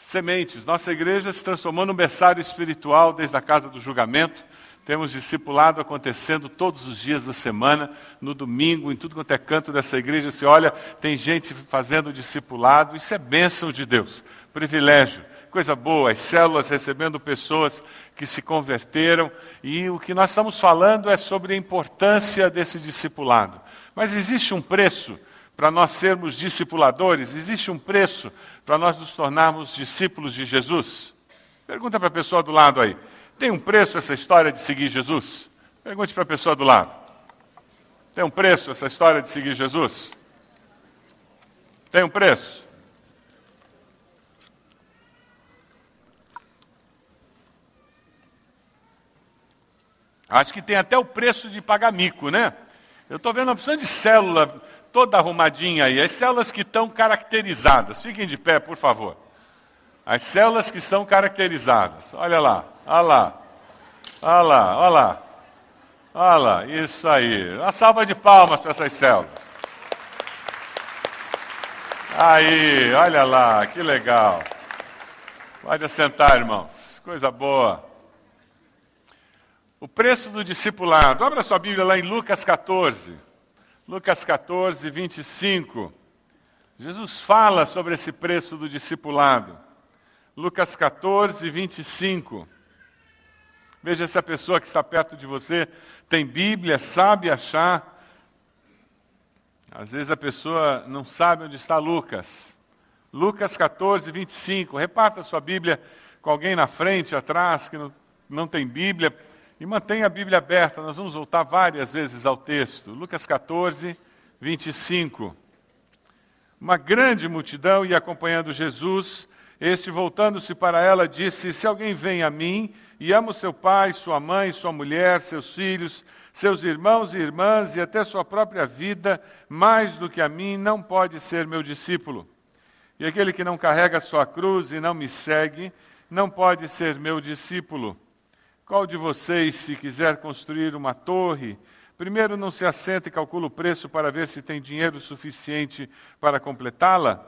sementes. Nossa igreja se transformou num berçário espiritual desde a casa do julgamento. Temos discipulado acontecendo todos os dias da semana, no domingo, em tudo quanto é canto dessa igreja. Se olha, tem gente fazendo discipulado. Isso é bênção de Deus, privilégio, coisa boa. As células recebendo pessoas que se converteram. E o que nós estamos falando é sobre a importância desse discipulado. Mas existe um preço para nós sermos discipuladores? Existe um preço para nós nos tornarmos discípulos de Jesus? Pergunta para a pessoa do lado aí. Tem um preço essa história de seguir Jesus? Pergunte para a pessoa do lado. Tem um preço essa história de seguir Jesus? Tem um preço? Acho que tem até o preço de pagar mico, né? Eu estou vendo a opção de célula toda arrumadinha aí. As células que estão caracterizadas. Fiquem de pé, por favor. As células que estão caracterizadas. Olha lá, olha lá. Olha lá, olha lá. Olha lá, isso aí. Uma salva de palmas para essas células. Aí, olha lá, que legal. Pode assentar, irmãos. Coisa boa. O preço do discipulado. Abra sua Bíblia lá em Lucas 14. Lucas 14, 25. Jesus fala sobre esse preço do discipulado. Lucas 14, 25. Veja se a pessoa que está perto de você tem Bíblia, sabe achar. Às vezes a pessoa não sabe onde está Lucas. Lucas 14, 25. Reparta sua Bíblia com alguém na frente, atrás, que não, não tem Bíblia e mantenha a Bíblia aberta, nós vamos voltar várias vezes ao texto. Lucas 14, 25. Uma grande multidão ia acompanhando Jesus. Este, voltando-se para ela, disse: Se alguém vem a mim e ama o seu pai, sua mãe, sua mulher, seus filhos, seus irmãos e irmãs e até sua própria vida, mais do que a mim, não pode ser meu discípulo. E aquele que não carrega sua cruz e não me segue, não pode ser meu discípulo. Qual de vocês, se quiser construir uma torre, primeiro não se assenta e calcula o preço para ver se tem dinheiro suficiente para completá-la?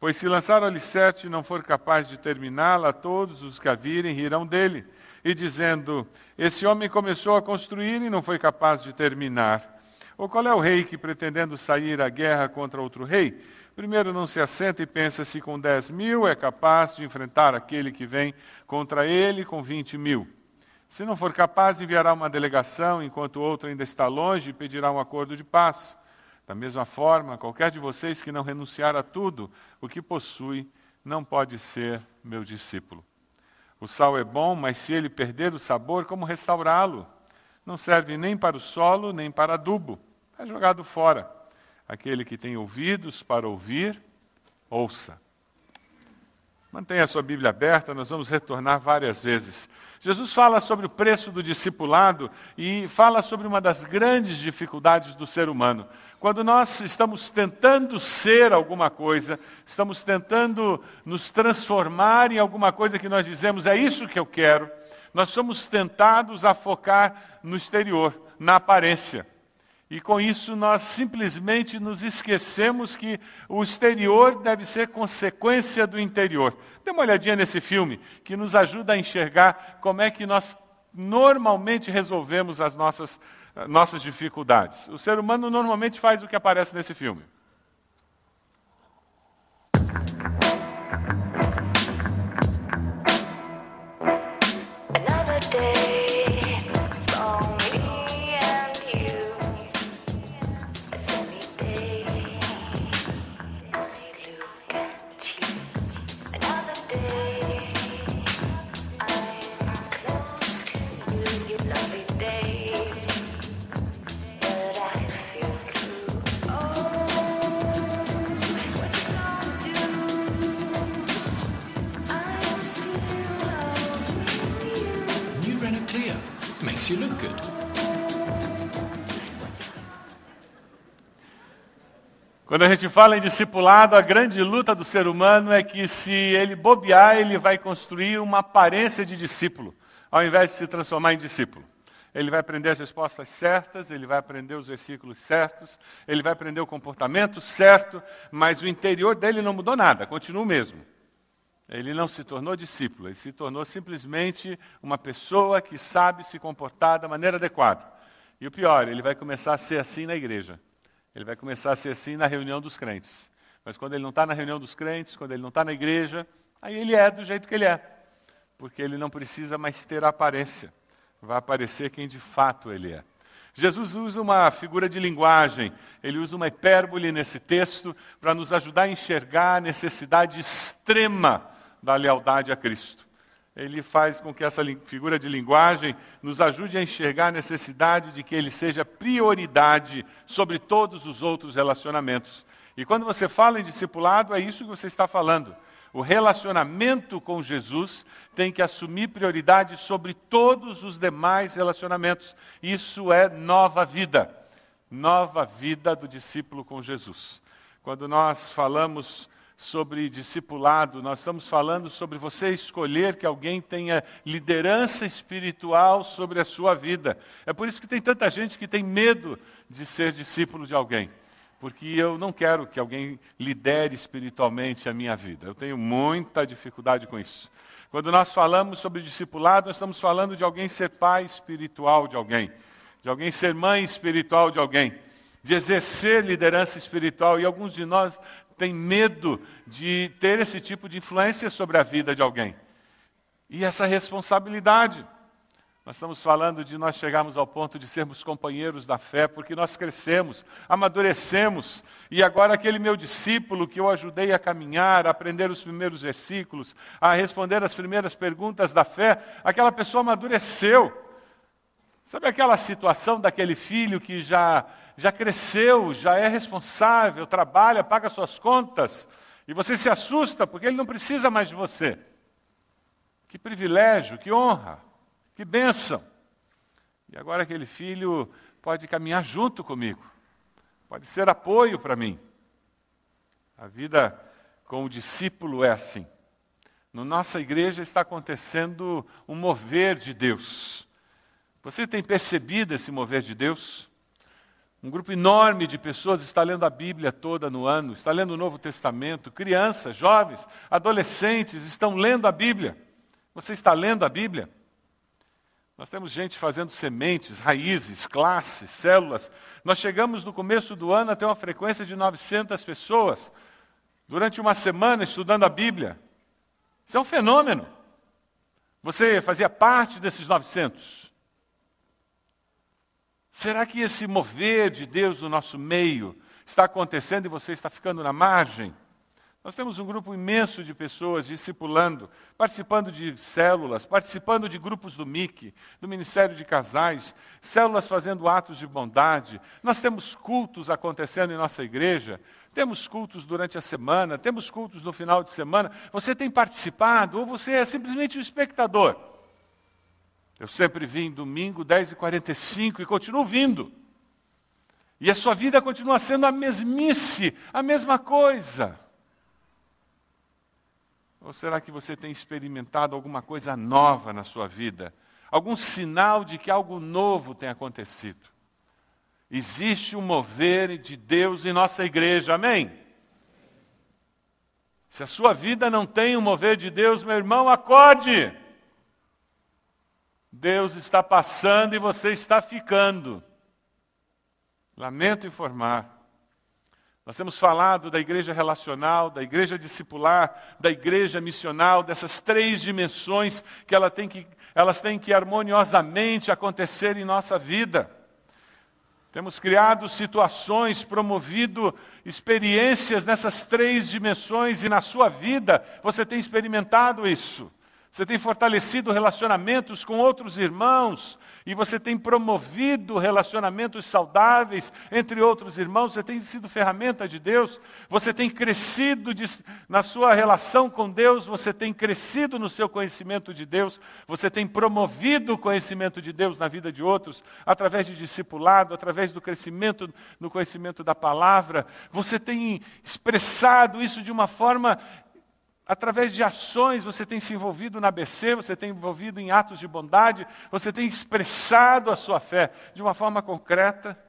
Pois se lançar o alicerce e não for capaz de terminá-la, todos os que a virem rirão dele, e dizendo: Esse homem começou a construir e não foi capaz de terminar. Ou qual é o rei que, pretendendo sair à guerra contra outro rei, primeiro não se assenta e pensa se com dez mil é capaz de enfrentar aquele que vem contra ele com vinte mil? Se não for capaz, enviará uma delegação enquanto o outro ainda está longe e pedirá um acordo de paz. Da mesma forma, qualquer de vocês que não renunciar a tudo o que possui, não pode ser meu discípulo. O sal é bom, mas se ele perder o sabor, como restaurá-lo? Não serve nem para o solo, nem para adubo. É jogado fora. Aquele que tem ouvidos para ouvir, ouça. Mantenha a sua Bíblia aberta, nós vamos retornar várias vezes. Jesus fala sobre o preço do discipulado e fala sobre uma das grandes dificuldades do ser humano. Quando nós estamos tentando ser alguma coisa, estamos tentando nos transformar em alguma coisa que nós dizemos, é isso que eu quero, nós somos tentados a focar no exterior, na aparência. E com isso nós simplesmente nos esquecemos que o exterior deve ser consequência do interior. Dê uma olhadinha nesse filme, que nos ajuda a enxergar como é que nós normalmente resolvemos as nossas, nossas dificuldades. O ser humano normalmente faz o que aparece nesse filme. Quando a gente fala em discipulado, a grande luta do ser humano é que se ele bobear, ele vai construir uma aparência de discípulo, ao invés de se transformar em discípulo. Ele vai aprender as respostas certas, ele vai aprender os versículos certos, ele vai aprender o comportamento certo, mas o interior dele não mudou nada, continua o mesmo. Ele não se tornou discípulo, ele se tornou simplesmente uma pessoa que sabe se comportar da maneira adequada. E o pior, ele vai começar a ser assim na igreja. Ele vai começar a ser assim na reunião dos crentes. Mas quando ele não está na reunião dos crentes, quando ele não está na igreja, aí ele é do jeito que ele é. Porque ele não precisa mais ter aparência. Vai aparecer quem de fato ele é. Jesus usa uma figura de linguagem, ele usa uma hipérbole nesse texto para nos ajudar a enxergar a necessidade extrema da lealdade a Cristo. Ele faz com que essa figura de linguagem nos ajude a enxergar a necessidade de que ele seja prioridade sobre todos os outros relacionamentos. E quando você fala em discipulado, é isso que você está falando. O relacionamento com Jesus tem que assumir prioridade sobre todos os demais relacionamentos. Isso é nova vida. Nova vida do discípulo com Jesus. Quando nós falamos sobre discipulado, nós estamos falando sobre você escolher que alguém tenha liderança espiritual sobre a sua vida. É por isso que tem tanta gente que tem medo de ser discípulo de alguém porque eu não quero que alguém lidere espiritualmente a minha vida. Eu tenho muita dificuldade com isso. Quando nós falamos sobre discipulado, nós estamos falando de alguém ser pai espiritual de alguém, de alguém ser mãe espiritual de alguém, de exercer liderança espiritual. E alguns de nós têm medo de ter esse tipo de influência sobre a vida de alguém. E essa responsabilidade. Nós estamos falando de nós chegarmos ao ponto de sermos companheiros da fé, porque nós crescemos, amadurecemos, e agora aquele meu discípulo que eu ajudei a caminhar, a aprender os primeiros versículos, a responder as primeiras perguntas da fé, aquela pessoa amadureceu. Sabe aquela situação daquele filho que já, já cresceu, já é responsável, trabalha, paga suas contas, e você se assusta porque ele não precisa mais de você? Que privilégio, que honra. Que bênção! E agora aquele filho pode caminhar junto comigo, pode ser apoio para mim. A vida com o discípulo é assim. Na nossa igreja está acontecendo um mover de Deus. Você tem percebido esse mover de Deus? Um grupo enorme de pessoas está lendo a Bíblia toda no ano, está lendo o Novo Testamento. Crianças, jovens, adolescentes estão lendo a Bíblia. Você está lendo a Bíblia? Nós temos gente fazendo sementes, raízes, classes, células. Nós chegamos no começo do ano a ter uma frequência de 900 pessoas durante uma semana estudando a Bíblia. Isso é um fenômeno. Você fazia parte desses 900? Será que esse mover de Deus no nosso meio está acontecendo e você está ficando na margem? Nós temos um grupo imenso de pessoas discipulando, participando de células, participando de grupos do MIC, do Ministério de Casais, células fazendo atos de bondade. Nós temos cultos acontecendo em nossa igreja, temos cultos durante a semana, temos cultos no final de semana. Você tem participado ou você é simplesmente um espectador? Eu sempre vim domingo, 10h45 e continuo vindo. E a sua vida continua sendo a mesmice, a mesma coisa. Ou será que você tem experimentado alguma coisa nova na sua vida? Algum sinal de que algo novo tem acontecido? Existe um mover de Deus em nossa igreja, amém? Se a sua vida não tem um mover de Deus, meu irmão, acorde. Deus está passando e você está ficando. Lamento informar. Nós temos falado da igreja relacional, da igreja discipular, da igreja missional, dessas três dimensões que, ela tem que elas têm que harmoniosamente acontecer em nossa vida. Temos criado situações, promovido experiências nessas três dimensões e na sua vida você tem experimentado isso. Você tem fortalecido relacionamentos com outros irmãos, e você tem promovido relacionamentos saudáveis entre outros irmãos, você tem sido ferramenta de Deus, você tem crescido de, na sua relação com Deus, você tem crescido no seu conhecimento de Deus, você tem promovido o conhecimento de Deus na vida de outros, através de discipulado, através do crescimento no conhecimento da palavra, você tem expressado isso de uma forma Através de ações, você tem se envolvido na ABC, você tem envolvido em atos de bondade, você tem expressado a sua fé de uma forma concreta.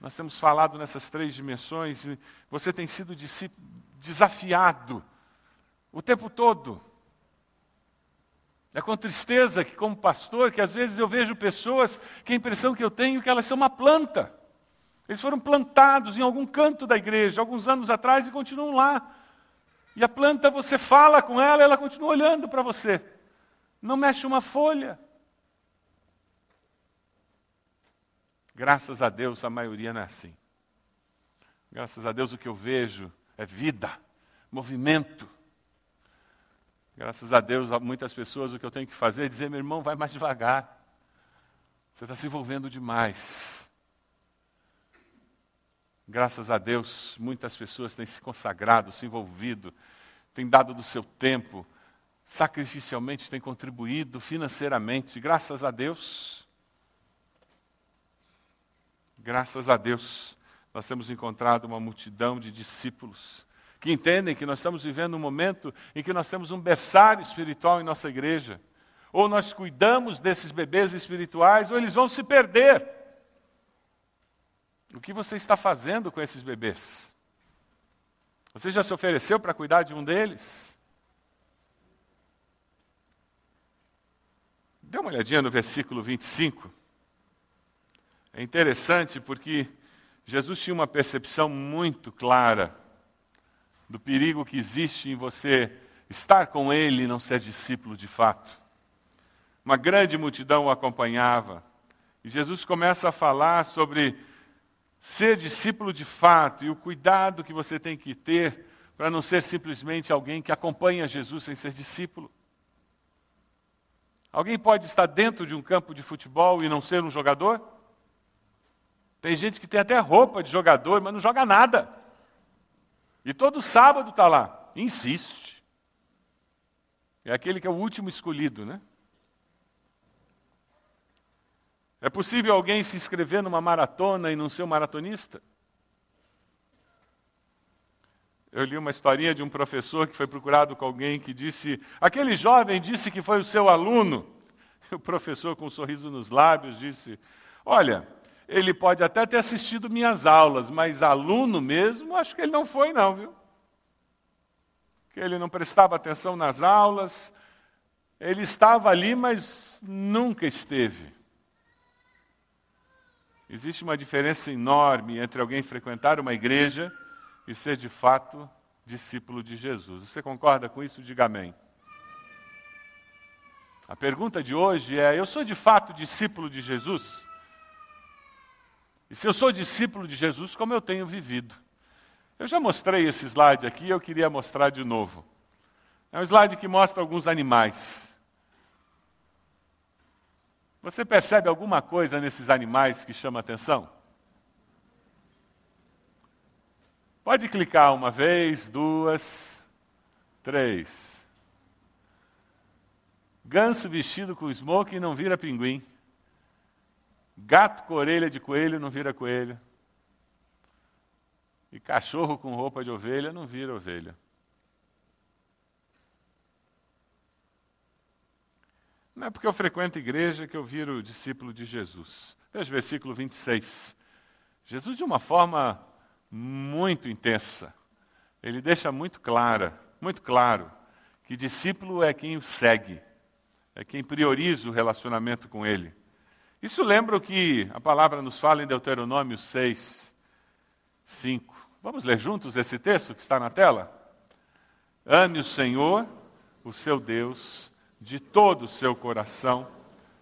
Nós temos falado nessas três dimensões, e você tem sido desafiado o tempo todo. É com tristeza que, como pastor, que às vezes eu vejo pessoas que a impressão que eu tenho é que elas são uma planta. Eles foram plantados em algum canto da igreja, alguns anos atrás, e continuam lá. E a planta, você fala com ela, ela continua olhando para você. Não mexe uma folha. Graças a Deus, a maioria não é assim. Graças a Deus, o que eu vejo é vida, movimento. Graças a Deus, a muitas pessoas o que eu tenho que fazer é dizer, meu irmão, vai mais devagar. Você está se envolvendo demais. Graças a Deus, muitas pessoas têm se consagrado, se envolvido, têm dado do seu tempo, sacrificialmente têm contribuído financeiramente. Graças a Deus. Graças a Deus, nós temos encontrado uma multidão de discípulos que entendem que nós estamos vivendo um momento em que nós temos um berçário espiritual em nossa igreja. Ou nós cuidamos desses bebês espirituais, ou eles vão se perder. O que você está fazendo com esses bebês? Você já se ofereceu para cuidar de um deles? Dê uma olhadinha no versículo 25. É interessante porque Jesus tinha uma percepção muito clara do perigo que existe em você estar com ele e não ser discípulo de fato. Uma grande multidão o acompanhava. E Jesus começa a falar sobre ser discípulo de fato e o cuidado que você tem que ter para não ser simplesmente alguém que acompanha Jesus sem ser discípulo. Alguém pode estar dentro de um campo de futebol e não ser um jogador? Tem gente que tem até roupa de jogador, mas não joga nada. E todo sábado está lá, insiste. É aquele que é o último escolhido, né? É possível alguém se inscrever numa maratona e não ser um maratonista? Eu li uma historinha de um professor que foi procurado com alguém que disse: aquele jovem disse que foi o seu aluno. O professor, com um sorriso nos lábios, disse: Olha, ele pode até ter assistido minhas aulas, mas aluno mesmo, acho que ele não foi, não, viu? Que ele não prestava atenção nas aulas, ele estava ali, mas nunca esteve. Existe uma diferença enorme entre alguém frequentar uma igreja e ser de fato discípulo de Jesus. Você concorda com isso? Diga amém. A pergunta de hoje é: eu sou de fato discípulo de Jesus? E se eu sou discípulo de Jesus, como eu tenho vivido? Eu já mostrei esse slide aqui, eu queria mostrar de novo. É um slide que mostra alguns animais. Você percebe alguma coisa nesses animais que chama atenção? Pode clicar uma vez, duas, três. Ganso vestido com smoke não vira pinguim. Gato com orelha de coelho não vira coelho. E cachorro com roupa de ovelha não vira ovelha. Não é porque eu frequento igreja que eu viro discípulo de Jesus. Veja o versículo 26. Jesus, de uma forma muito intensa, ele deixa muito clara, muito claro, que discípulo é quem o segue, é quem prioriza o relacionamento com ele. Isso lembra o que a palavra nos fala em Deuteronômio 6, 5. Vamos ler juntos esse texto que está na tela? Ame o Senhor, o seu Deus, de todo o seu coração,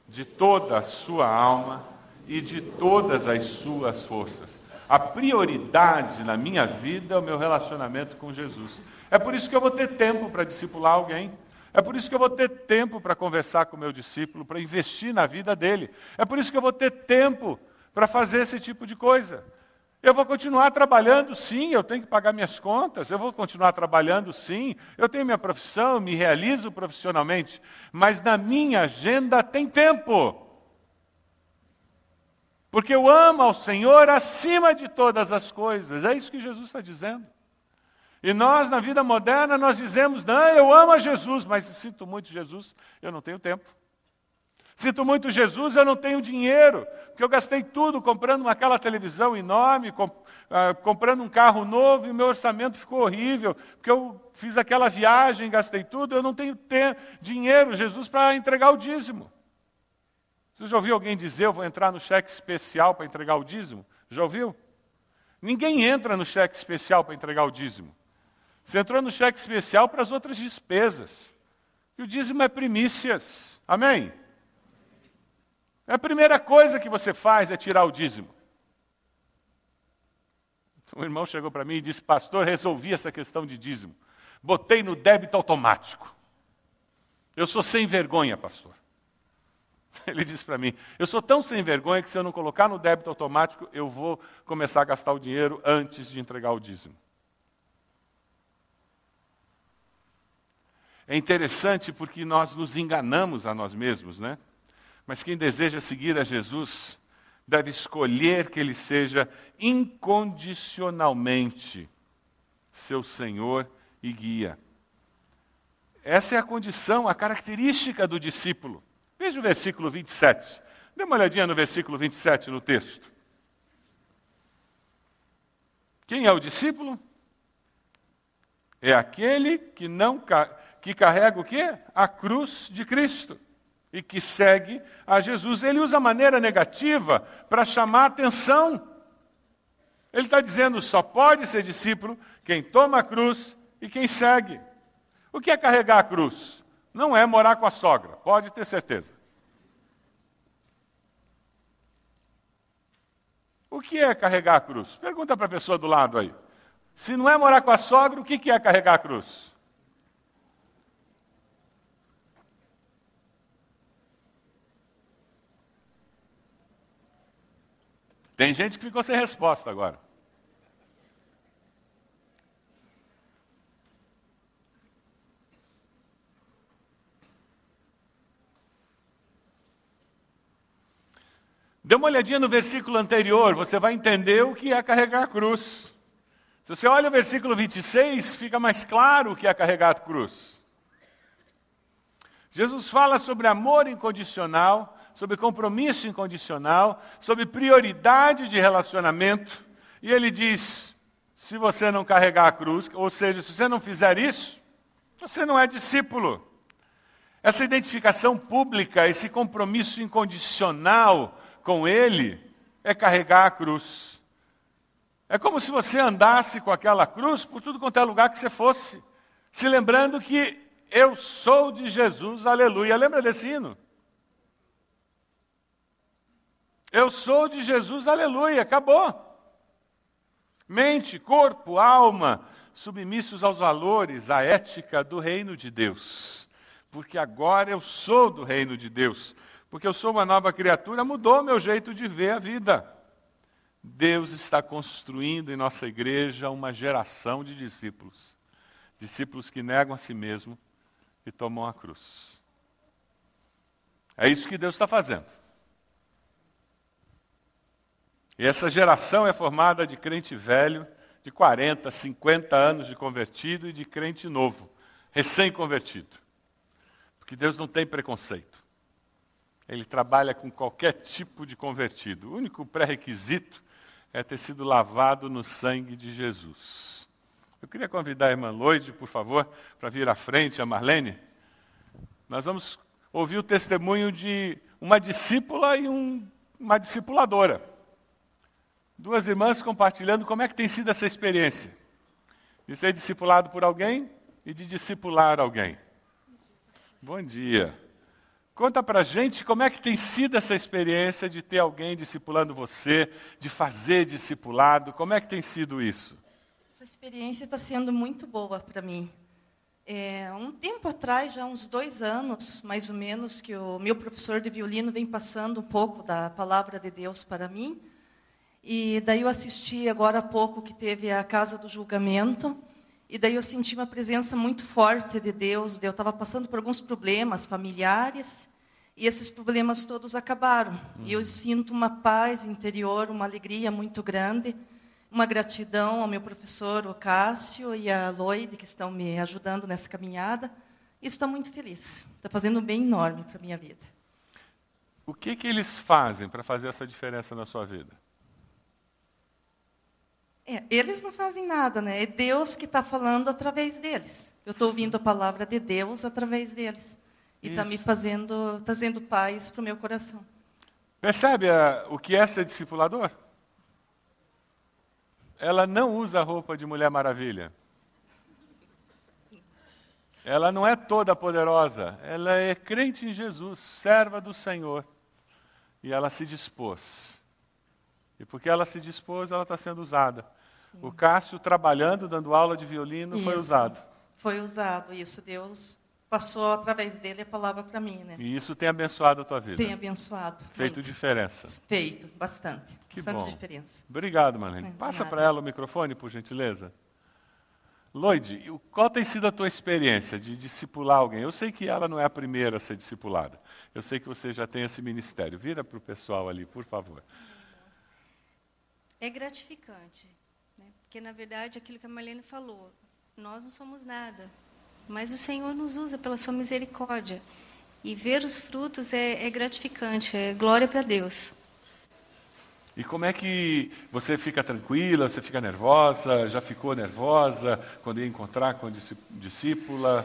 de toda a sua alma e de todas as suas forças. A prioridade na minha vida é o meu relacionamento com Jesus. É por isso que eu vou ter tempo para discipular alguém. É por isso que eu vou ter tempo para conversar com o meu discípulo, para investir na vida dele. É por isso que eu vou ter tempo para fazer esse tipo de coisa. Eu vou continuar trabalhando, sim, eu tenho que pagar minhas contas, eu vou continuar trabalhando, sim, eu tenho minha profissão, me realizo profissionalmente, mas na minha agenda tem tempo. Porque eu amo ao Senhor acima de todas as coisas, é isso que Jesus está dizendo. E nós, na vida moderna, nós dizemos, não, eu amo a Jesus, mas sinto muito Jesus, eu não tenho tempo. Sinto muito Jesus, eu não tenho dinheiro, porque eu gastei tudo comprando aquela televisão enorme, comp uh, comprando um carro novo e o meu orçamento ficou horrível, porque eu fiz aquela viagem, gastei tudo, eu não tenho dinheiro, Jesus, para entregar o dízimo. Você já ouviu alguém dizer, eu vou entrar no cheque especial para entregar o dízimo? Já ouviu? Ninguém entra no cheque especial para entregar o dízimo. Você entrou no cheque especial para as outras despesas. E o dízimo é primícias. Amém? A primeira coisa que você faz é tirar o dízimo. Um irmão chegou para mim e disse: Pastor, resolvi essa questão de dízimo. Botei no débito automático. Eu sou sem vergonha, pastor. Ele disse para mim: Eu sou tão sem vergonha que se eu não colocar no débito automático, eu vou começar a gastar o dinheiro antes de entregar o dízimo. É interessante porque nós nos enganamos a nós mesmos, né? Mas quem deseja seguir a Jesus deve escolher que Ele seja incondicionalmente seu Senhor e guia. Essa é a condição, a característica do discípulo. Veja o versículo 27. Dê uma olhadinha no versículo 27 no texto. Quem é o discípulo? É aquele que não que carrega o quê? A cruz de Cristo e que segue a Jesus. Ele usa a maneira negativa para chamar atenção. Ele está dizendo: só pode ser discípulo quem toma a cruz e quem segue. O que é carregar a cruz? Não é morar com a sogra, pode ter certeza. O que é carregar a cruz? Pergunta para a pessoa do lado aí. Se não é morar com a sogra, o que é carregar a cruz? Tem gente que ficou sem resposta agora. Dê uma olhadinha no versículo anterior, você vai entender o que é carregar a cruz. Se você olha o versículo 26, fica mais claro o que é carregar a cruz. Jesus fala sobre amor incondicional, sobre compromisso incondicional, sobre prioridade de relacionamento, e ele diz: se você não carregar a cruz, ou seja, se você não fizer isso, você não é discípulo. Essa identificação pública, esse compromisso incondicional com Ele é carregar a cruz. É como se você andasse com aquela cruz por tudo quanto é lugar que você fosse, se lembrando que eu sou de Jesus, aleluia. Lembra desse hino? Eu sou de Jesus, aleluia, acabou. Mente, corpo, alma, submissos aos valores, à ética do reino de Deus. Porque agora eu sou do reino de Deus porque eu sou uma nova criatura, mudou meu jeito de ver a vida. Deus está construindo em nossa igreja uma geração de discípulos. Discípulos que negam a si mesmo e tomam a cruz. É isso que Deus está fazendo. E essa geração é formada de crente velho, de 40, 50 anos de convertido e de crente novo, recém-convertido. Porque Deus não tem preconceito. Ele trabalha com qualquer tipo de convertido. O único pré-requisito é ter sido lavado no sangue de Jesus. Eu queria convidar a irmã Lloyd, por favor, para vir à frente, a Marlene. Nós vamos ouvir o testemunho de uma discípula e um, uma discipuladora. Duas irmãs compartilhando como é que tem sido essa experiência de ser discipulado por alguém e de discipular alguém. Bom dia. Conta para gente como é que tem sido essa experiência de ter alguém discipulando você, de fazer discipulado, como é que tem sido isso? Essa experiência está sendo muito boa para mim. É, um tempo atrás, já uns dois anos, mais ou menos, que o meu professor de violino vem passando um pouco da palavra de Deus para mim. E daí eu assisti agora há pouco que teve a Casa do Julgamento. E daí eu senti uma presença muito forte de Deus. Eu estava passando por alguns problemas familiares e esses problemas todos acabaram. Uhum. E eu sinto uma paz interior, uma alegria muito grande, uma gratidão ao meu professor, o Cássio, e a Loide, que estão me ajudando nessa caminhada. E estou muito feliz. Está fazendo um bem enorme para a minha vida. O que, que eles fazem para fazer essa diferença na sua vida? É, eles não fazem nada, né? É Deus que está falando através deles. Eu estou ouvindo a palavra de Deus através deles. E está me fazendo, trazendo paz para o meu coração. Percebe a, o que é ser discipulador? Ela não usa roupa de Mulher Maravilha. Ela não é toda poderosa, ela é crente em Jesus, serva do Senhor. E ela se dispôs. E porque ela se dispôs, ela está sendo usada. Sim. O Cássio, trabalhando, dando aula de violino, isso. foi usado. Foi usado, isso. Deus passou através dele a palavra para mim, né? E isso tem abençoado a tua vida? Tem abençoado. Feito muito. diferença? Feito, bastante. Que bastante bom. diferença. Obrigado, Marlene. É, Passa para ela o microfone, por gentileza. Lloyd, qual tem sido a tua experiência de discipular alguém? Eu sei que ela não é a primeira a ser discipulada. Eu sei que você já tem esse ministério. Vira para o pessoal ali, por favor. É gratificante, porque na verdade aquilo que a Marlene falou, nós não somos nada, mas o Senhor nos usa pela sua misericórdia. E ver os frutos é, é gratificante, é glória para Deus. E como é que você fica tranquila, você fica nervosa, já ficou nervosa quando ia encontrar com a discípula?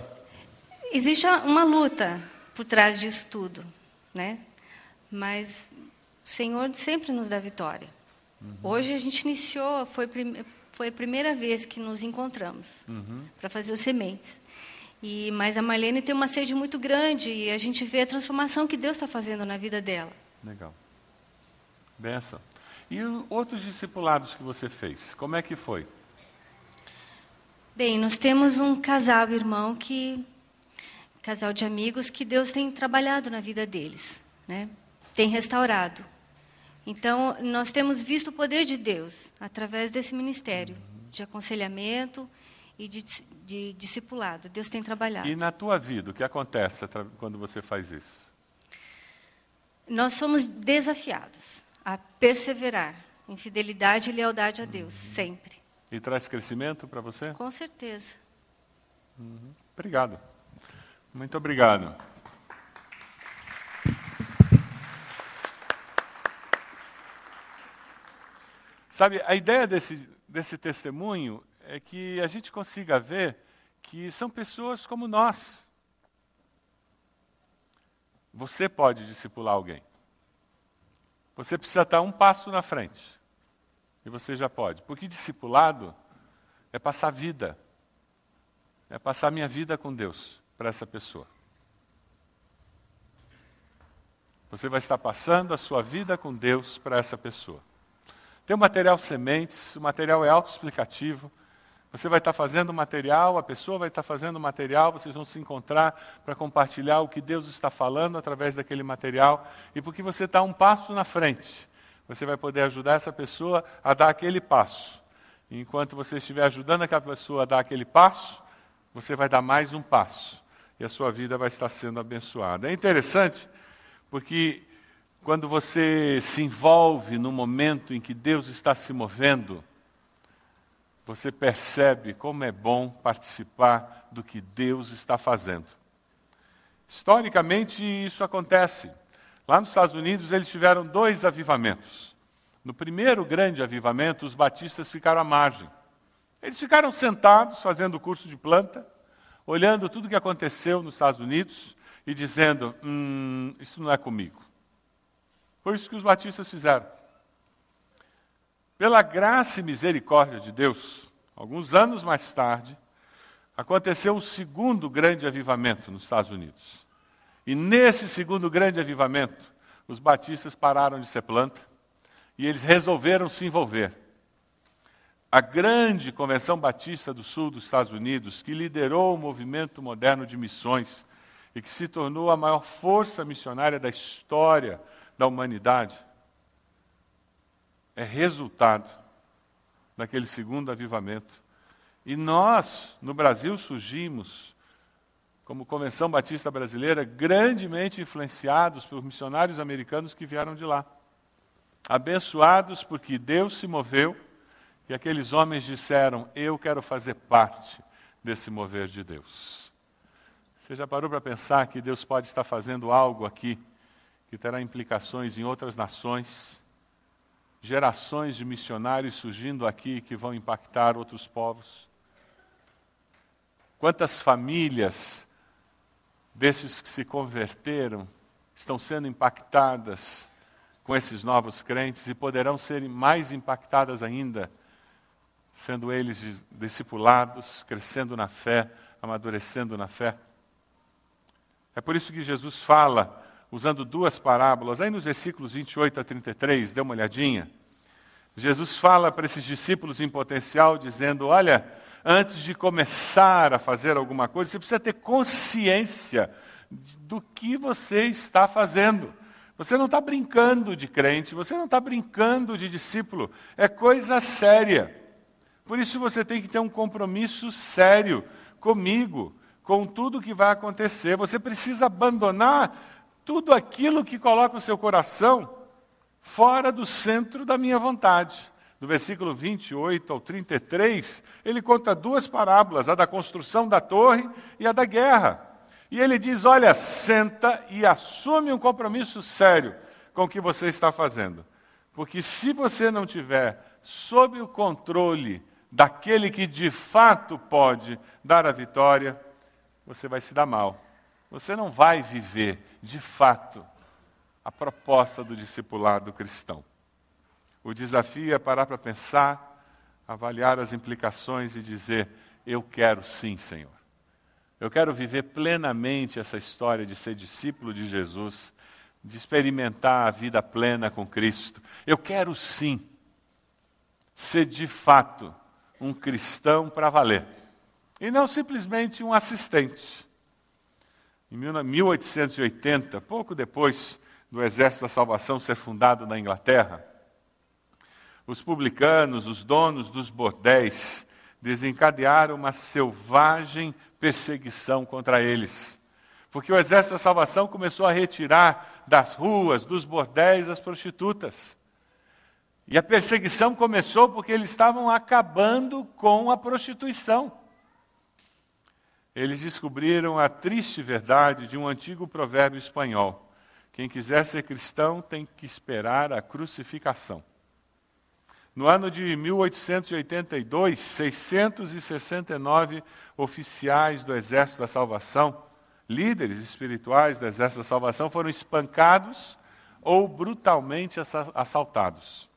Existe uma luta por trás disso tudo, né? Mas o Senhor sempre nos dá vitória. Uhum. Hoje a gente iniciou, foi, foi a primeira vez que nos encontramos uhum. para fazer os sementes. E, mas a Marlene tem uma sede muito grande e a gente vê a transformação que Deus está fazendo na vida dela. Legal. Benção. E outros discipulados que você fez, como é que foi? Bem, nós temos um casal irmão que casal de amigos que Deus tem trabalhado na vida deles, né? Tem restaurado. Então, nós temos visto o poder de Deus através desse ministério de aconselhamento e de, de discipulado. Deus tem trabalhado. E na tua vida, o que acontece quando você faz isso? Nós somos desafiados a perseverar em fidelidade e lealdade a Deus, uhum. sempre. E traz crescimento para você? Com certeza. Uhum. Obrigado. Muito obrigado. Sabe, a ideia desse, desse testemunho é que a gente consiga ver que são pessoas como nós. Você pode discipular alguém. Você precisa estar um passo na frente. E você já pode. Porque discipulado é passar vida. É passar minha vida com Deus para essa pessoa. Você vai estar passando a sua vida com Deus para essa pessoa. Tem o material sementes, o material é autoexplicativo. Você vai estar fazendo material, a pessoa vai estar fazendo material, vocês vão se encontrar para compartilhar o que Deus está falando através daquele material. E porque você está um passo na frente, você vai poder ajudar essa pessoa a dar aquele passo. E enquanto você estiver ajudando aquela pessoa a dar aquele passo, você vai dar mais um passo. E a sua vida vai estar sendo abençoada. É interessante, porque quando você se envolve no momento em que Deus está se movendo, você percebe como é bom participar do que Deus está fazendo. Historicamente, isso acontece. Lá nos Estados Unidos, eles tiveram dois avivamentos. No primeiro grande avivamento, os batistas ficaram à margem. Eles ficaram sentados, fazendo o curso de planta, olhando tudo o que aconteceu nos Estados Unidos e dizendo: hum, isso não é comigo. Foi isso que os batistas fizeram. Pela graça e misericórdia de Deus, alguns anos mais tarde, aconteceu o segundo grande avivamento nos Estados Unidos. E nesse segundo grande avivamento, os batistas pararam de ser planta e eles resolveram se envolver. A grande Convenção Batista do Sul dos Estados Unidos, que liderou o movimento moderno de missões e que se tornou a maior força missionária da história da humanidade, é resultado daquele segundo avivamento. E nós, no Brasil, surgimos, como Convenção Batista Brasileira, grandemente influenciados por missionários americanos que vieram de lá. Abençoados porque Deus se moveu e aqueles homens disseram: Eu quero fazer parte desse mover de Deus. Você já parou para pensar que Deus pode estar fazendo algo aqui que terá implicações em outras nações, gerações de missionários surgindo aqui que vão impactar outros povos. Quantas famílias desses que se converteram estão sendo impactadas com esses novos crentes e poderão ser mais impactadas ainda, sendo eles discipulados, crescendo na fé, amadurecendo na fé. É por isso que Jesus fala, usando duas parábolas, aí nos versículos 28 a 33, dê uma olhadinha. Jesus fala para esses discípulos em potencial, dizendo: Olha, antes de começar a fazer alguma coisa, você precisa ter consciência do que você está fazendo. Você não está brincando de crente, você não está brincando de discípulo, é coisa séria. Por isso você tem que ter um compromisso sério comigo, com tudo que vai acontecer. Você precisa abandonar tudo aquilo que coloca o seu coração fora do centro da minha vontade. Do versículo 28 ao 33, ele conta duas parábolas, a da construção da torre e a da guerra. E ele diz: Olha, senta e assume um compromisso sério com o que você está fazendo. Porque se você não tiver sob o controle daquele que de fato pode dar a vitória, você vai se dar mal. Você não vai viver de fato a proposta do discipulado cristão. O desafio é parar para pensar, avaliar as implicações e dizer: Eu quero sim, Senhor. Eu quero viver plenamente essa história de ser discípulo de Jesus, de experimentar a vida plena com Cristo. Eu quero sim ser de fato um cristão para valer, e não simplesmente um assistente. Em 1880, pouco depois do Exército da Salvação ser fundado na Inglaterra, os publicanos, os donos dos bordéis, desencadearam uma selvagem perseguição contra eles. Porque o exército da salvação começou a retirar das ruas, dos bordéis, as prostitutas. E a perseguição começou porque eles estavam acabando com a prostituição. Eles descobriram a triste verdade de um antigo provérbio espanhol: quem quiser ser cristão tem que esperar a crucificação. No ano de 1882, 669 oficiais do Exército da Salvação, líderes espirituais do Exército da Salvação, foram espancados ou brutalmente assaltados.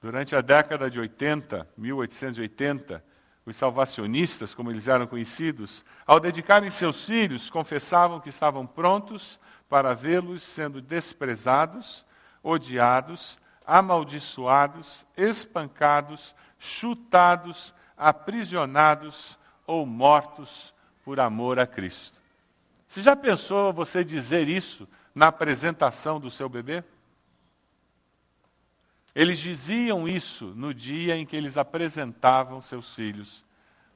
Durante a década de 80, 1880, os salvacionistas, como eles eram conhecidos, ao dedicarem seus filhos, confessavam que estavam prontos para vê-los sendo desprezados, odiados amaldiçoados, espancados, chutados, aprisionados ou mortos por amor a Cristo. Você já pensou você dizer isso na apresentação do seu bebê? Eles diziam isso no dia em que eles apresentavam seus filhos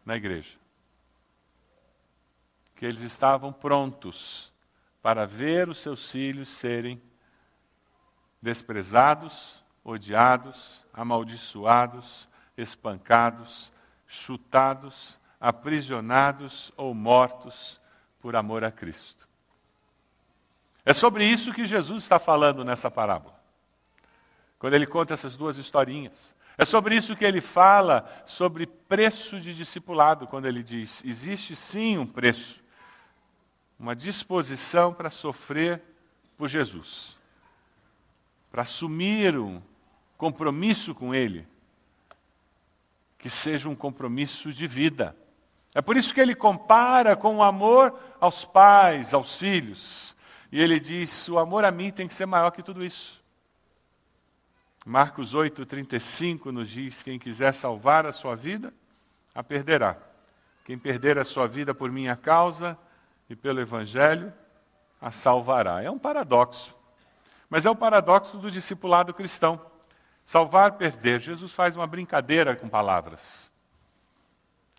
na igreja. Que eles estavam prontos para ver os seus filhos serem desprezados, odiados, amaldiçoados, espancados, chutados, aprisionados ou mortos por amor a Cristo. É sobre isso que Jesus está falando nessa parábola. Quando ele conta essas duas historinhas. É sobre isso que ele fala sobre preço de discipulado, quando ele diz: existe sim um preço, uma disposição para sofrer por Jesus para assumir um compromisso com Ele, que seja um compromisso de vida. É por isso que ele compara com o amor aos pais, aos filhos. E ele diz: o amor a mim tem que ser maior que tudo isso. Marcos 8, 35 nos diz: quem quiser salvar a sua vida, a perderá. Quem perder a sua vida por minha causa e pelo Evangelho, a salvará. É um paradoxo. Mas é o paradoxo do discipulado cristão. Salvar, perder. Jesus faz uma brincadeira com palavras.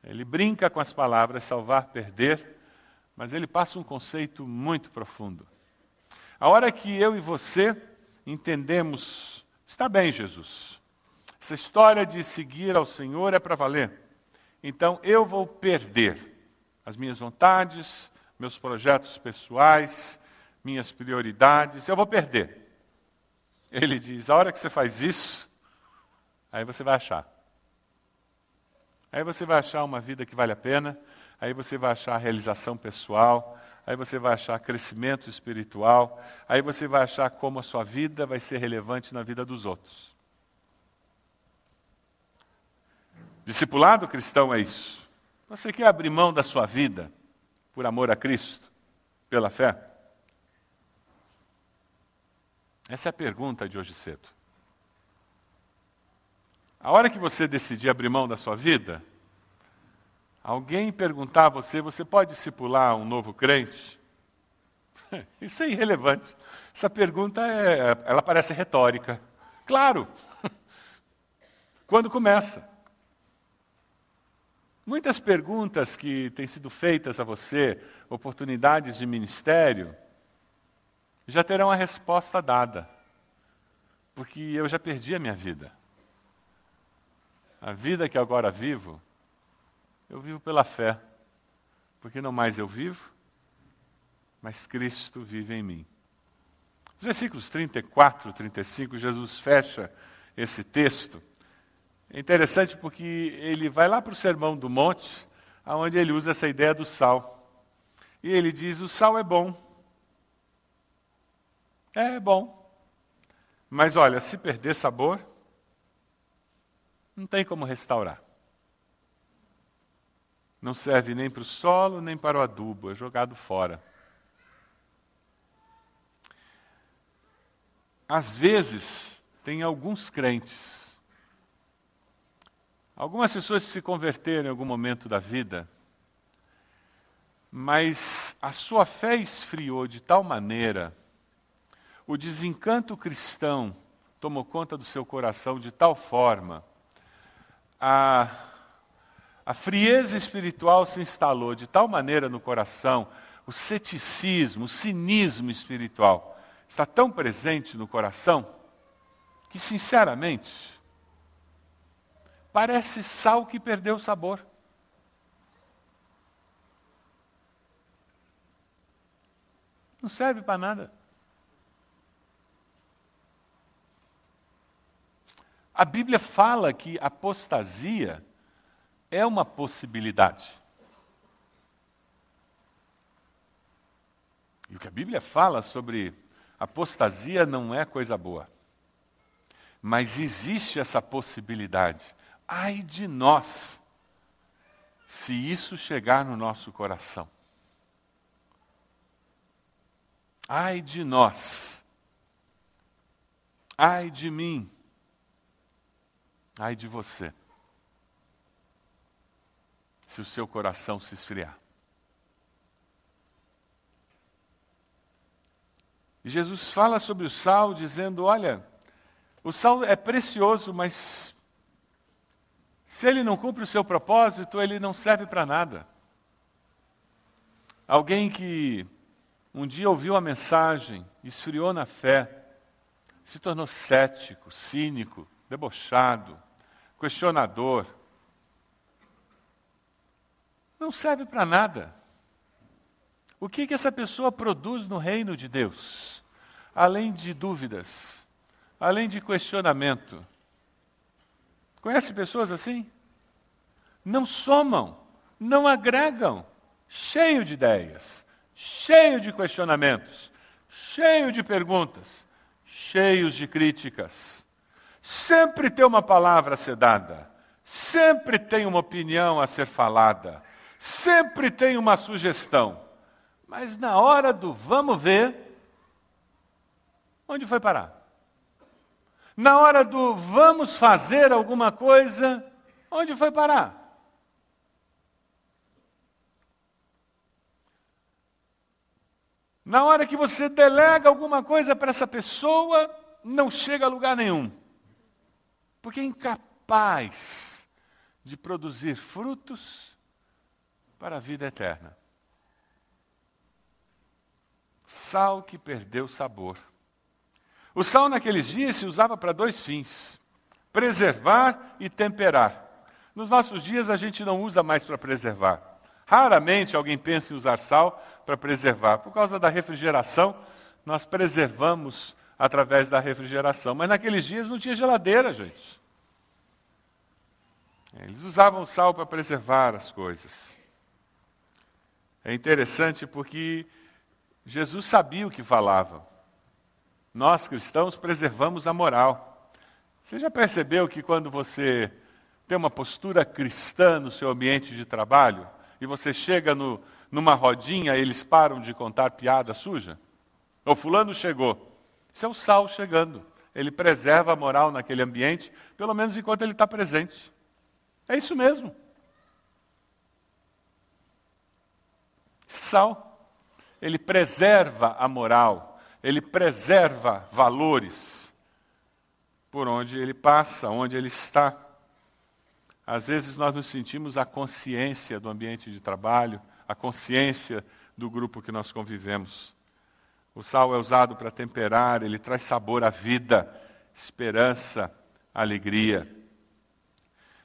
Ele brinca com as palavras salvar, perder, mas ele passa um conceito muito profundo. A hora que eu e você entendemos, está bem, Jesus, essa história de seguir ao Senhor é para valer. Então eu vou perder as minhas vontades, meus projetos pessoais, minhas prioridades, eu vou perder. Ele diz: a hora que você faz isso, aí você vai achar. Aí você vai achar uma vida que vale a pena, aí você vai achar realização pessoal, aí você vai achar crescimento espiritual, aí você vai achar como a sua vida vai ser relevante na vida dos outros. Discipulado cristão é isso. Você quer abrir mão da sua vida por amor a Cristo, pela fé? Essa é a pergunta de hoje cedo. A hora que você decidir abrir mão da sua vida, alguém perguntar a você: você pode discipular um novo crente? Isso é irrelevante. Essa pergunta é, ela parece retórica. Claro. Quando começa? Muitas perguntas que têm sido feitas a você, oportunidades de ministério, já terão a resposta dada. Porque eu já perdi a minha vida. A vida que agora vivo, eu vivo pela fé. Porque não mais eu vivo, mas Cristo vive em mim. Os versículos 34 e 35, Jesus fecha esse texto é interessante porque ele vai lá para o Sermão do Monte, onde ele usa essa ideia do sal. E ele diz: o sal é bom. É bom. Mas olha, se perder sabor, não tem como restaurar. Não serve nem para o solo, nem para o adubo, é jogado fora. Às vezes, tem alguns crentes Algumas pessoas se converteram em algum momento da vida, mas a sua fé esfriou de tal maneira, o desencanto cristão tomou conta do seu coração de tal forma, a, a frieza espiritual se instalou de tal maneira no coração, o ceticismo, o cinismo espiritual está tão presente no coração, que, sinceramente, Parece sal que perdeu o sabor. Não serve para nada. A Bíblia fala que apostasia é uma possibilidade. E o que a Bíblia fala sobre apostasia não é coisa boa. Mas existe essa possibilidade. Ai de nós, se isso chegar no nosso coração. Ai de nós. Ai de mim. Ai de você. Se o seu coração se esfriar. E Jesus fala sobre o sal, dizendo: olha, o sal é precioso, mas se ele não cumpre o seu propósito, ele não serve para nada. Alguém que um dia ouviu a mensagem, esfriou na fé, se tornou cético, cínico, debochado, questionador. Não serve para nada. O que, que essa pessoa produz no reino de Deus? Além de dúvidas, além de questionamento, Conhece pessoas assim? Não somam, não agregam, cheio de ideias, cheio de questionamentos, cheio de perguntas, cheios de críticas. Sempre tem uma palavra a ser dada, sempre tem uma opinião a ser falada, sempre tem uma sugestão. Mas na hora do vamos ver, onde foi parar? Na hora do vamos fazer alguma coisa, onde foi parar? Na hora que você delega alguma coisa para essa pessoa, não chega a lugar nenhum. Porque é incapaz de produzir frutos para a vida eterna. Sal que perdeu sabor. O sal naqueles dias se usava para dois fins: preservar e temperar. Nos nossos dias a gente não usa mais para preservar. Raramente alguém pensa em usar sal para preservar. Por causa da refrigeração, nós preservamos através da refrigeração. Mas naqueles dias não tinha geladeira, gente. Eles usavam sal para preservar as coisas. É interessante porque Jesus sabia o que falava. Nós cristãos preservamos a moral. Você já percebeu que quando você tem uma postura cristã no seu ambiente de trabalho e você chega no, numa rodinha, eles param de contar piada suja? O fulano chegou. Isso é o sal chegando. Ele preserva a moral naquele ambiente, pelo menos enquanto ele está presente. É isso mesmo. Sal, ele preserva a moral, ele preserva valores por onde ele passa, onde ele está. Às vezes nós nos sentimos a consciência do ambiente de trabalho, a consciência do grupo que nós convivemos. O sal é usado para temperar, ele traz sabor à vida, esperança, alegria.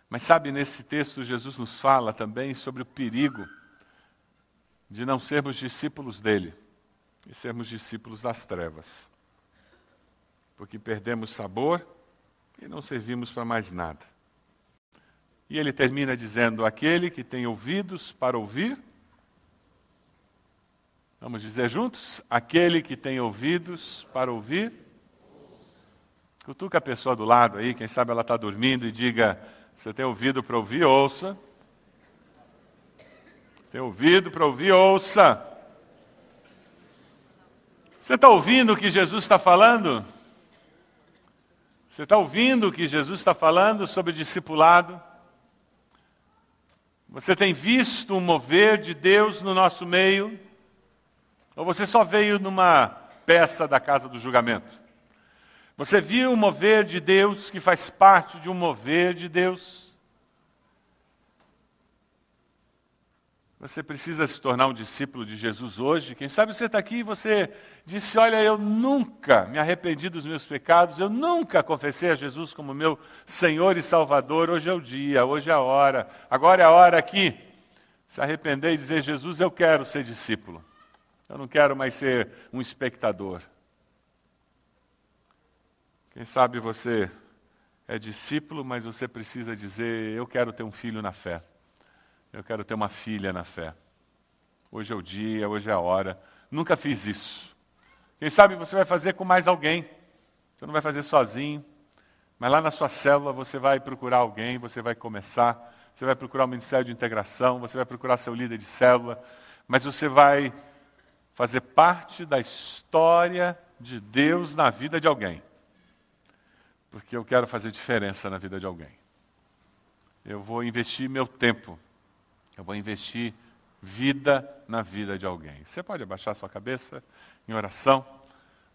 Mas sabe, nesse texto, Jesus nos fala também sobre o perigo de não sermos discípulos dele e sermos discípulos das trevas. Porque perdemos sabor e não servimos para mais nada. E ele termina dizendo: aquele que tem ouvidos para ouvir, vamos dizer juntos? Aquele que tem ouvidos para ouvir, cutuca a pessoa do lado aí, quem sabe ela está dormindo, e diga: você tem ouvido para ouvir, ouça. Tem ouvido para ouvir, ouça. Você está ouvindo o que Jesus está falando? Você está ouvindo o que Jesus está falando sobre discipulado? Você tem visto um mover de Deus no nosso meio? Ou você só veio numa peça da casa do julgamento? Você viu o mover de Deus que faz parte de um mover de Deus? Você precisa se tornar um discípulo de Jesus hoje. Quem sabe você está aqui e você disse: Olha, eu nunca me arrependi dos meus pecados, eu nunca confessei a Jesus como meu Senhor e Salvador. Hoje é o dia, hoje é a hora, agora é a hora aqui. Se arrepender e dizer: Jesus, eu quero ser discípulo. Eu não quero mais ser um espectador. Quem sabe você é discípulo, mas você precisa dizer: Eu quero ter um filho na fé. Eu quero ter uma filha na fé. Hoje é o dia, hoje é a hora. Nunca fiz isso. Quem sabe você vai fazer com mais alguém. Você não vai fazer sozinho. Mas lá na sua célula você vai procurar alguém, você vai começar. Você vai procurar o Ministério de Integração, você vai procurar seu líder de célula. Mas você vai fazer parte da história de Deus na vida de alguém porque eu quero fazer diferença na vida de alguém. Eu vou investir meu tempo, eu vou investir vida na vida de alguém. Você pode abaixar sua cabeça em oração,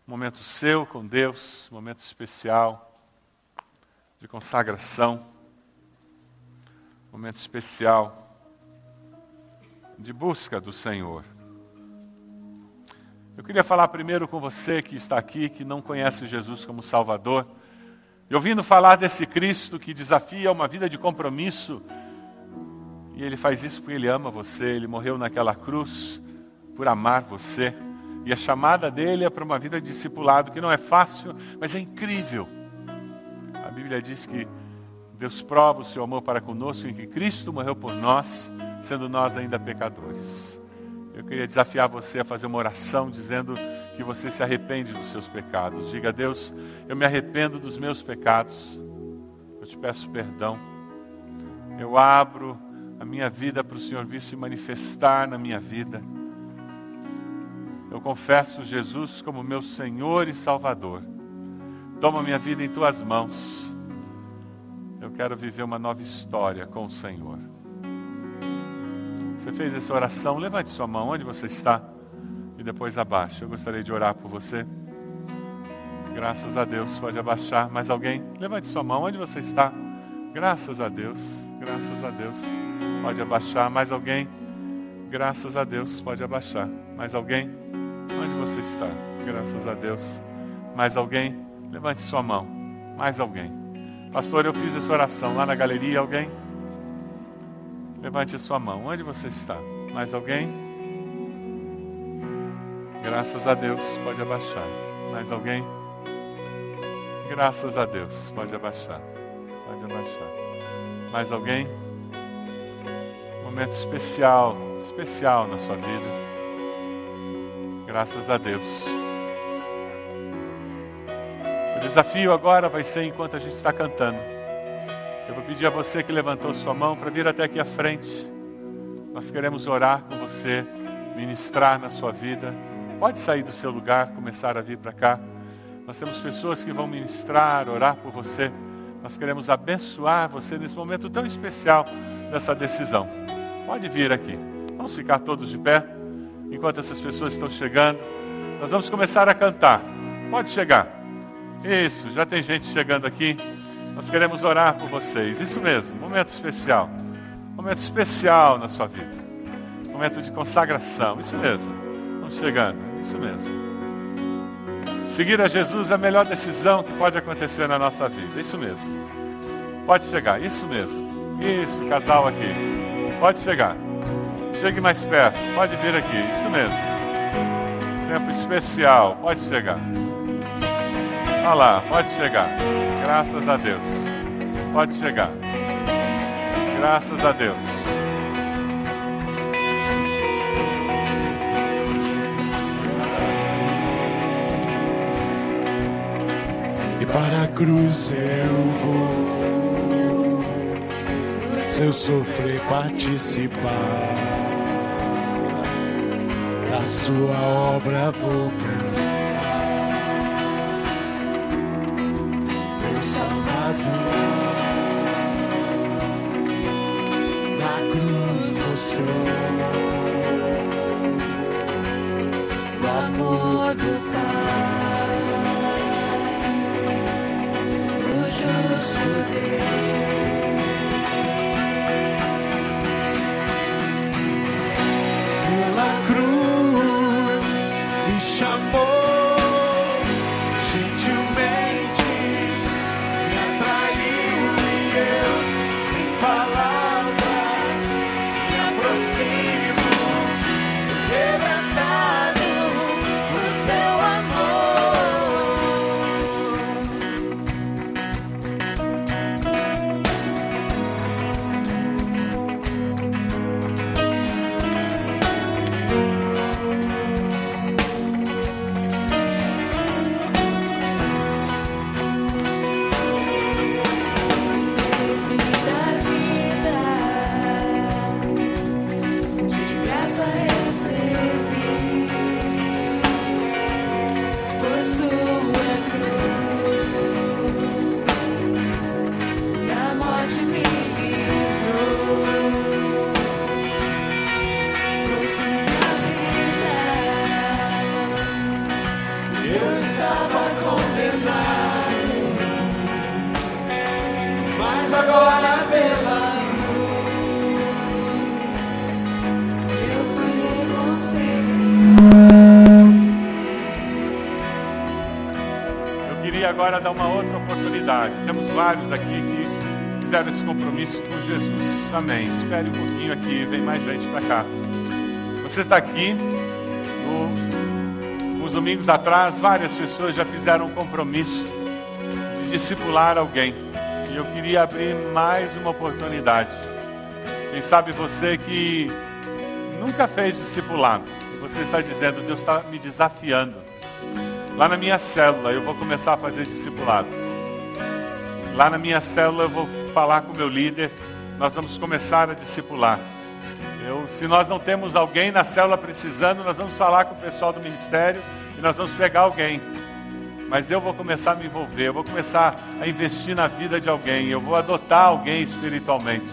momento seu com Deus, momento especial de consagração, momento especial de busca do Senhor. Eu queria falar primeiro com você que está aqui, que não conhece Jesus como Salvador. E ouvindo falar desse Cristo que desafia uma vida de compromisso, e ele faz isso porque ele ama você, ele morreu naquela cruz por amar você. E a chamada dele é para uma vida de discipulado, que não é fácil, mas é incrível. A Bíblia diz que Deus prova o seu amor para conosco em que Cristo morreu por nós, sendo nós ainda pecadores. Eu queria desafiar você a fazer uma oração dizendo que você se arrepende dos seus pecados. Diga a Deus: Eu me arrependo dos meus pecados. Eu te peço perdão. Eu abro minha vida para o Senhor vir se manifestar na minha vida. Eu confesso Jesus como meu Senhor e Salvador. Toma minha vida em tuas mãos. Eu quero viver uma nova história com o Senhor. Você fez essa oração? Levante sua mão onde você está e depois abaixe. Eu gostaria de orar por você. Graças a Deus, pode abaixar. Mais alguém? Levante sua mão onde você está. Graças a Deus, graças a Deus. Pode abaixar. Mais alguém? Graças a Deus, pode abaixar. Mais alguém? Onde você está? Graças a Deus. Mais alguém? Levante sua mão. Mais alguém? Pastor, eu fiz essa oração lá na galeria. Alguém? Levante a sua mão. Onde você está? Mais alguém? Graças a Deus, pode abaixar. Mais alguém? Graças a Deus, pode abaixar. Pode abaixar. Mais alguém? Momento especial, especial na sua vida. Graças a Deus. O desafio agora vai ser enquanto a gente está cantando. Eu vou pedir a você que levantou sua mão para vir até aqui à frente. Nós queremos orar com você, ministrar na sua vida. Pode sair do seu lugar, começar a vir para cá. Nós temos pessoas que vão ministrar, orar por você. Nós queremos abençoar você nesse momento tão especial dessa decisão. Pode vir aqui. Vamos ficar todos de pé enquanto essas pessoas estão chegando. Nós vamos começar a cantar. Pode chegar. Isso, já tem gente chegando aqui. Nós queremos orar por vocês. Isso mesmo, momento especial. Momento especial na sua vida. Momento de consagração. Isso mesmo. Vamos chegando. Isso mesmo. Seguir a Jesus é a melhor decisão que pode acontecer na nossa vida. Isso mesmo. Pode chegar. Isso mesmo. Isso, casal aqui. Pode chegar. Chegue mais perto. Pode vir aqui. Isso mesmo. Tempo especial. Pode chegar. Olha lá, pode chegar. Graças a Deus. Pode chegar. Graças a Deus. Para a cruz eu vou, se eu sofrer participar. Da sua obra vou cantar. Meu Salvador na cruz mostrou Vários aqui que fizeram esse compromisso com Jesus. Amém. Espere um pouquinho aqui, vem mais gente para cá. Você está aqui, no, uns domingos atrás, várias pessoas já fizeram um compromisso de discipular alguém. E eu queria abrir mais uma oportunidade. Quem sabe você que nunca fez discipulado, você está dizendo, Deus está me desafiando. Lá na minha célula eu vou começar a fazer discipulado. Lá na minha célula eu vou falar com o meu líder, nós vamos começar a discipular. Eu, se nós não temos alguém na célula precisando, nós vamos falar com o pessoal do ministério e nós vamos pegar alguém. Mas eu vou começar a me envolver, eu vou começar a investir na vida de alguém, eu vou adotar alguém espiritualmente.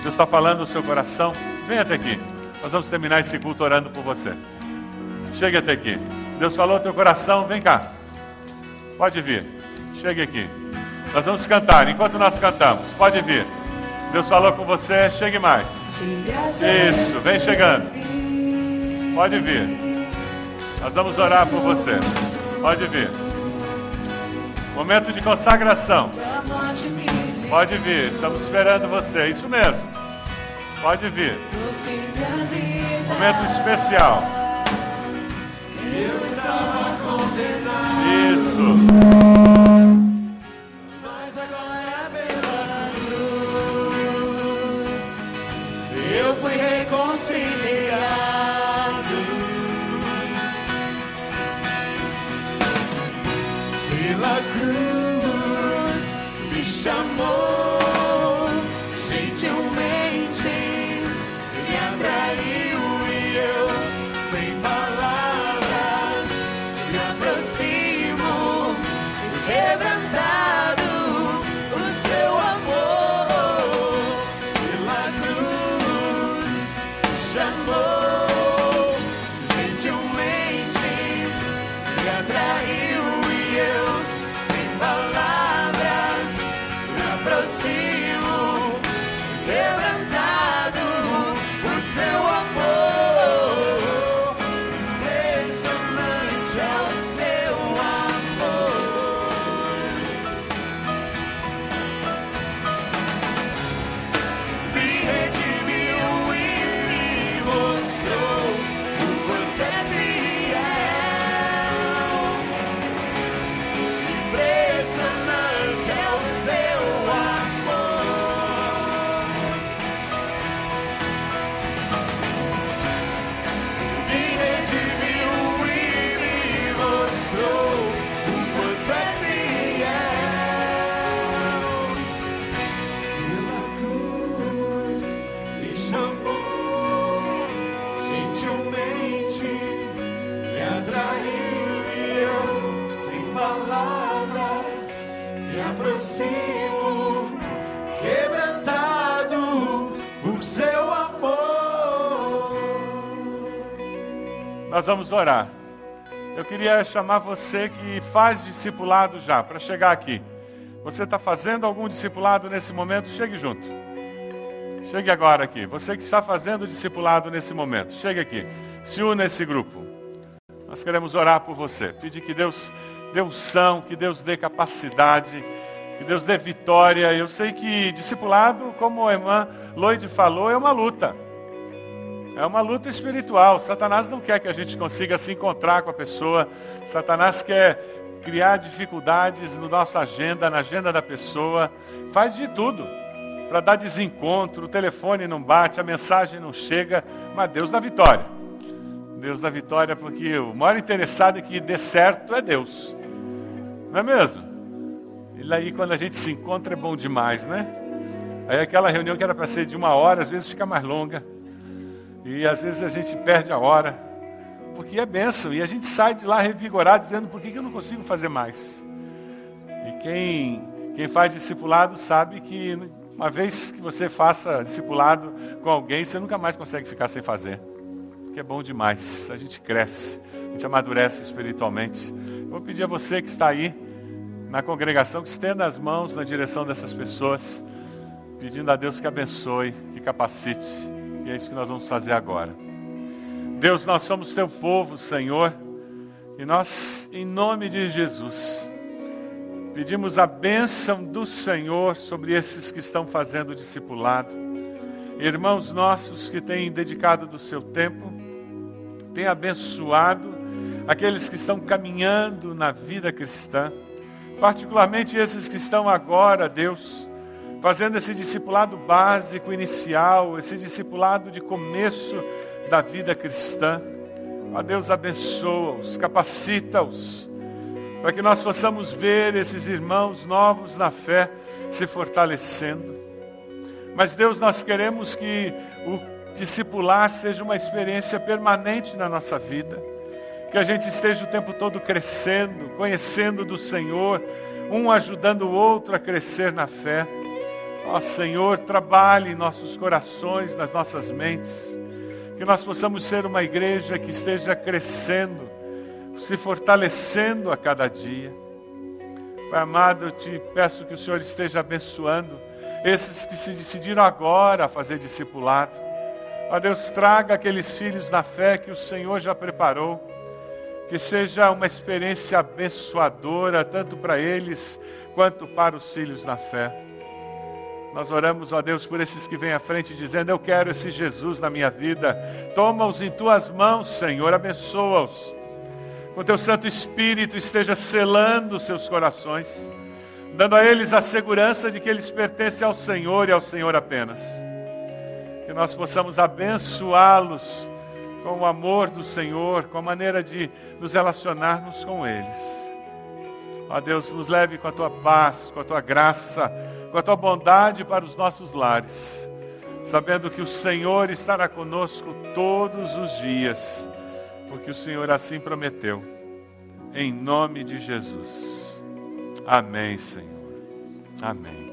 Deus está falando no seu coração? Vem até aqui. Nós vamos terminar esse culto orando por você. Chegue até aqui. Deus falou no teu coração, vem cá. Pode vir. Chegue aqui. Nós vamos cantar enquanto nós cantamos. Pode vir. Deus falou com você, chegue mais. Isso, vem chegando. Pode vir. Nós vamos orar por você. Pode vir. Momento de consagração. Pode vir. Estamos esperando você. Isso mesmo. Pode vir. Momento especial. aplauso. Mas fui reconciliado. Pela cruz me chamou vamos orar. Eu queria chamar você que faz discipulado já, para chegar aqui. Você está fazendo algum discipulado nesse momento? Chegue junto. Chegue agora aqui. Você que está fazendo discipulado nesse momento, chegue aqui. Se une a esse grupo. Nós queremos orar por você. Pedir que Deus dê unção, que Deus dê capacidade, que Deus dê vitória. Eu sei que discipulado, como a irmã Lloyd falou, é uma luta. É uma luta espiritual. Satanás não quer que a gente consiga se encontrar com a pessoa. Satanás quer criar dificuldades na nossa agenda, na agenda da pessoa. Faz de tudo para dar desencontro. O telefone não bate, a mensagem não chega. Mas Deus dá vitória. Deus dá vitória porque o maior interessado em que dê certo é Deus. Não é mesmo? E aí quando a gente se encontra é bom demais, né? Aí aquela reunião que era para ser de uma hora, às vezes fica mais longa. E às vezes a gente perde a hora, porque é bênção. E a gente sai de lá revigorado, dizendo: por que, que eu não consigo fazer mais? E quem, quem faz discipulado sabe que uma vez que você faça discipulado com alguém, você nunca mais consegue ficar sem fazer. Porque é bom demais. A gente cresce, a gente amadurece espiritualmente. Eu vou pedir a você que está aí na congregação que estenda as mãos na direção dessas pessoas, pedindo a Deus que abençoe, que capacite. E é isso que nós vamos fazer agora. Deus, nós somos teu povo, Senhor, e nós, em nome de Jesus, pedimos a bênção do Senhor sobre esses que estão fazendo o discipulado. Irmãos nossos que têm dedicado do seu tempo, têm abençoado aqueles que estão caminhando na vida cristã, particularmente esses que estão agora, Deus, fazendo esse discipulado básico, inicial, esse discipulado de começo da vida cristã. Ó Deus, abençoa-os, capacita-os, para que nós possamos ver esses irmãos novos na fé se fortalecendo. Mas, Deus, nós queremos que o discipular seja uma experiência permanente na nossa vida, que a gente esteja o tempo todo crescendo, conhecendo do Senhor, um ajudando o outro a crescer na fé. Ó Senhor, trabalhe em nossos corações, nas nossas mentes, que nós possamos ser uma igreja que esteja crescendo, se fortalecendo a cada dia. Pai amado, eu te peço que o Senhor esteja abençoando esses que se decidiram agora a fazer discipulado. Ó Deus, traga aqueles filhos na fé que o Senhor já preparou, que seja uma experiência abençoadora, tanto para eles quanto para os filhos na fé. Nós oramos, ó Deus, por esses que vêm à frente dizendo: Eu quero esse Jesus na minha vida. Toma-os em tuas mãos, Senhor, abençoa-os. com teu Santo Espírito esteja selando seus corações, dando a eles a segurança de que eles pertencem ao Senhor e ao Senhor apenas. Que nós possamos abençoá-los com o amor do Senhor, com a maneira de nos relacionarmos com eles. Ó Deus, nos leve com a tua paz, com a tua graça, com a tua bondade para os nossos lares, sabendo que o Senhor estará conosco todos os dias, porque o Senhor assim prometeu. Em nome de Jesus. Amém, Senhor. Amém.